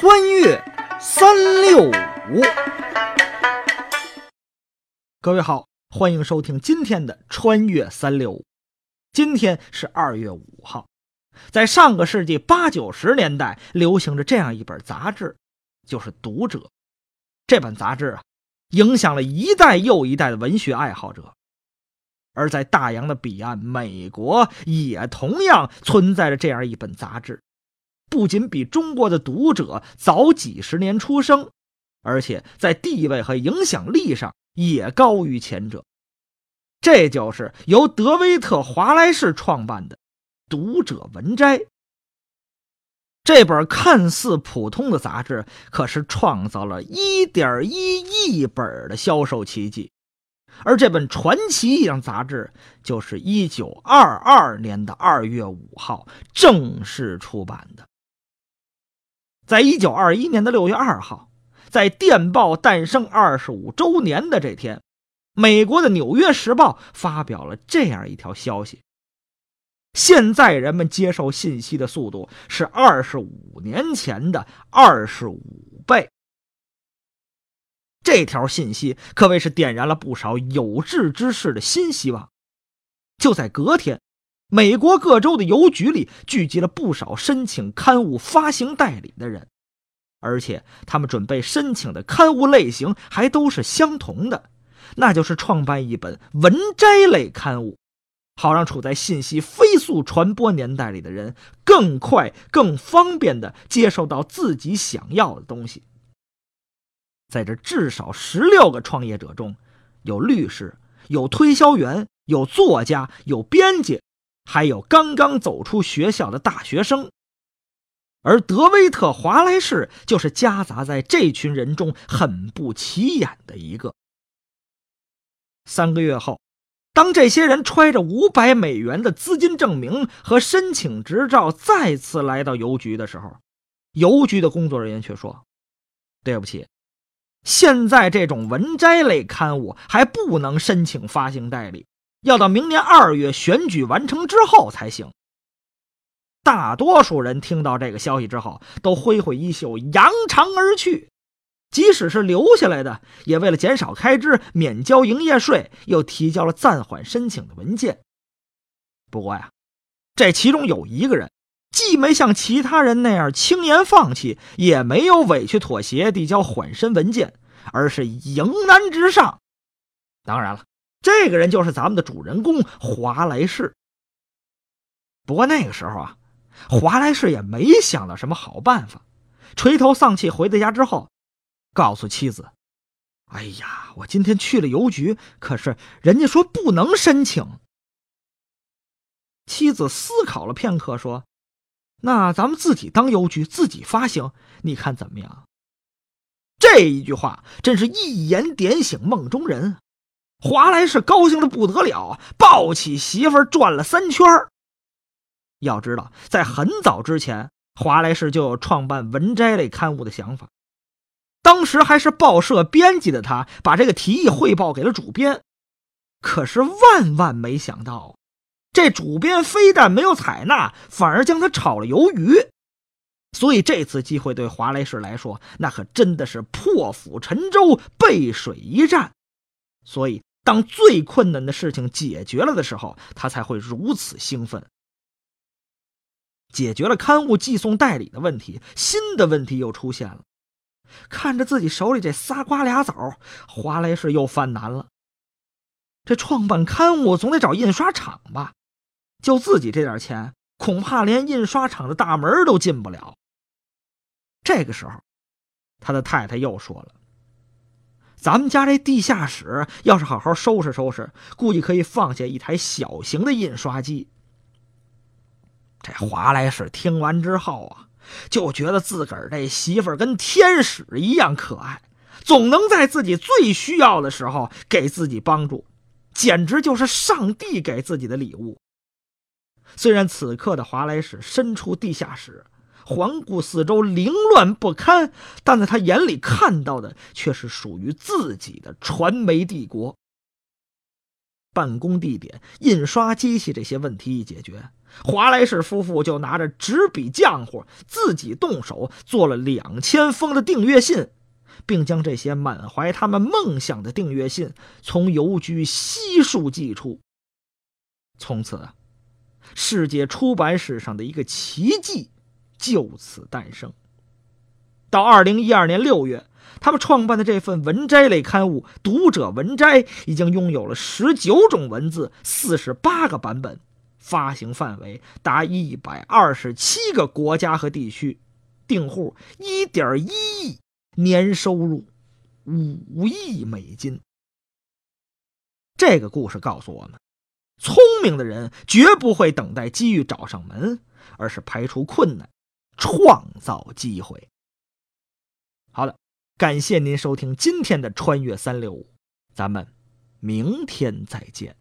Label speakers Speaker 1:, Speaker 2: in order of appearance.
Speaker 1: 穿越三六五，各位好，欢迎收听今天的穿越三六五。今天是二月五号，在上个世纪八九十年代，流行着这样一本杂志，就是《读者》。这本杂志啊，影响了一代又一代的文学爱好者。而在大洋的彼岸，美国也同样存在着这样一本杂志。不仅比中国的读者早几十年出生，而且在地位和影响力上也高于前者。这就是由德威特·华莱士创办的《读者文摘》。这本看似普通的杂志，可是创造了1.1亿本的销售奇迹。而这本传奇一样杂志，就是1922年的2月5号正式出版的。在一九二一年的六月二号，在电报诞生二十五周年的这天，美国的《纽约时报》发表了这样一条消息：现在人们接受信息的速度是二十五年前的二十五倍。这条信息可谓是点燃了不少有志之士的新希望。就在隔天。美国各州的邮局里聚集了不少申请刊物发行代理的人，而且他们准备申请的刊物类型还都是相同的，那就是创办一本文摘类刊物，好让处在信息飞速传播年代里的人更快、更方便地接受到自己想要的东西。在这至少十六个创业者中，有律师，有推销员，有作家，有编辑。还有刚刚走出学校的大学生，而德威特·华莱士就是夹杂在这群人中很不起眼的一个。三个月后，当这些人揣着五百美元的资金证明和申请执照再次来到邮局的时候，邮局的工作人员却说：“对不起，现在这种文摘类刊物还不能申请发行代理。”要到明年二月选举完成之后才行。大多数人听到这个消息之后，都挥挥衣袖，扬长而去。即使是留下来的，也为了减少开支，免交营业税，又提交了暂缓申请的文件。不过呀，这其中有一个人，既没像其他人那样轻言放弃，也没有委屈妥协递交缓申文件，而是迎难直上。当然了。这个人就是咱们的主人公华莱士。不过那个时候啊，华莱士也没想到什么好办法，垂头丧气回到家之后，告诉妻子：“哎呀，我今天去了邮局，可是人家说不能申请。”妻子思考了片刻，说：“那咱们自己当邮局，自己发行，你看怎么样？”这一句话真是一言点醒梦中人。华莱士高兴的不得了，抱起媳妇儿转了三圈要知道，在很早之前，华莱士就有创办文摘类刊物的想法。当时还是报社编辑的他，把这个提议汇报给了主编。可是万万没想到，这主编非但没有采纳，反而将他炒了鱿鱼。所以这次机会对华莱士来说，那可真的是破釜沉舟、背水一战。所以。当最困难的事情解决了的时候，他才会如此兴奋。解决了刊物寄送代理的问题，新的问题又出现了。看着自己手里这仨瓜俩枣，华莱士又犯难了。这创办刊物总得找印刷厂吧？就自己这点钱，恐怕连印刷厂的大门都进不了。这个时候，他的太太又说了。咱们家这地下室要是好好收拾收拾，估计可以放下一台小型的印刷机。这华莱士听完之后啊，就觉得自个儿这媳妇儿跟天使一样可爱，总能在自己最需要的时候给自己帮助，简直就是上帝给自己的礼物。虽然此刻的华莱士身处地下室。环顾四周，凌乱不堪，但在他眼里看到的却是属于自己的传媒帝国。办公地点、印刷机器这些问题一解决，华莱士夫妇就拿着纸笔浆糊，自己动手做了两千封的订阅信，并将这些满怀他们梦想的订阅信从邮局悉数寄出。从此，世界出版史上的一个奇迹就此诞生。到二零一二年六月。他们创办的这份文摘类刊物《读者文摘》已经拥有了十九种文字、四十八个版本，发行范围达一百二十七个国家和地区，订户一点一亿，年收入五亿美金。这个故事告诉我们：聪明的人绝不会等待机遇找上门，而是排除困难，创造机会。好了。感谢您收听今天的《穿越三六五》，咱们明天再见。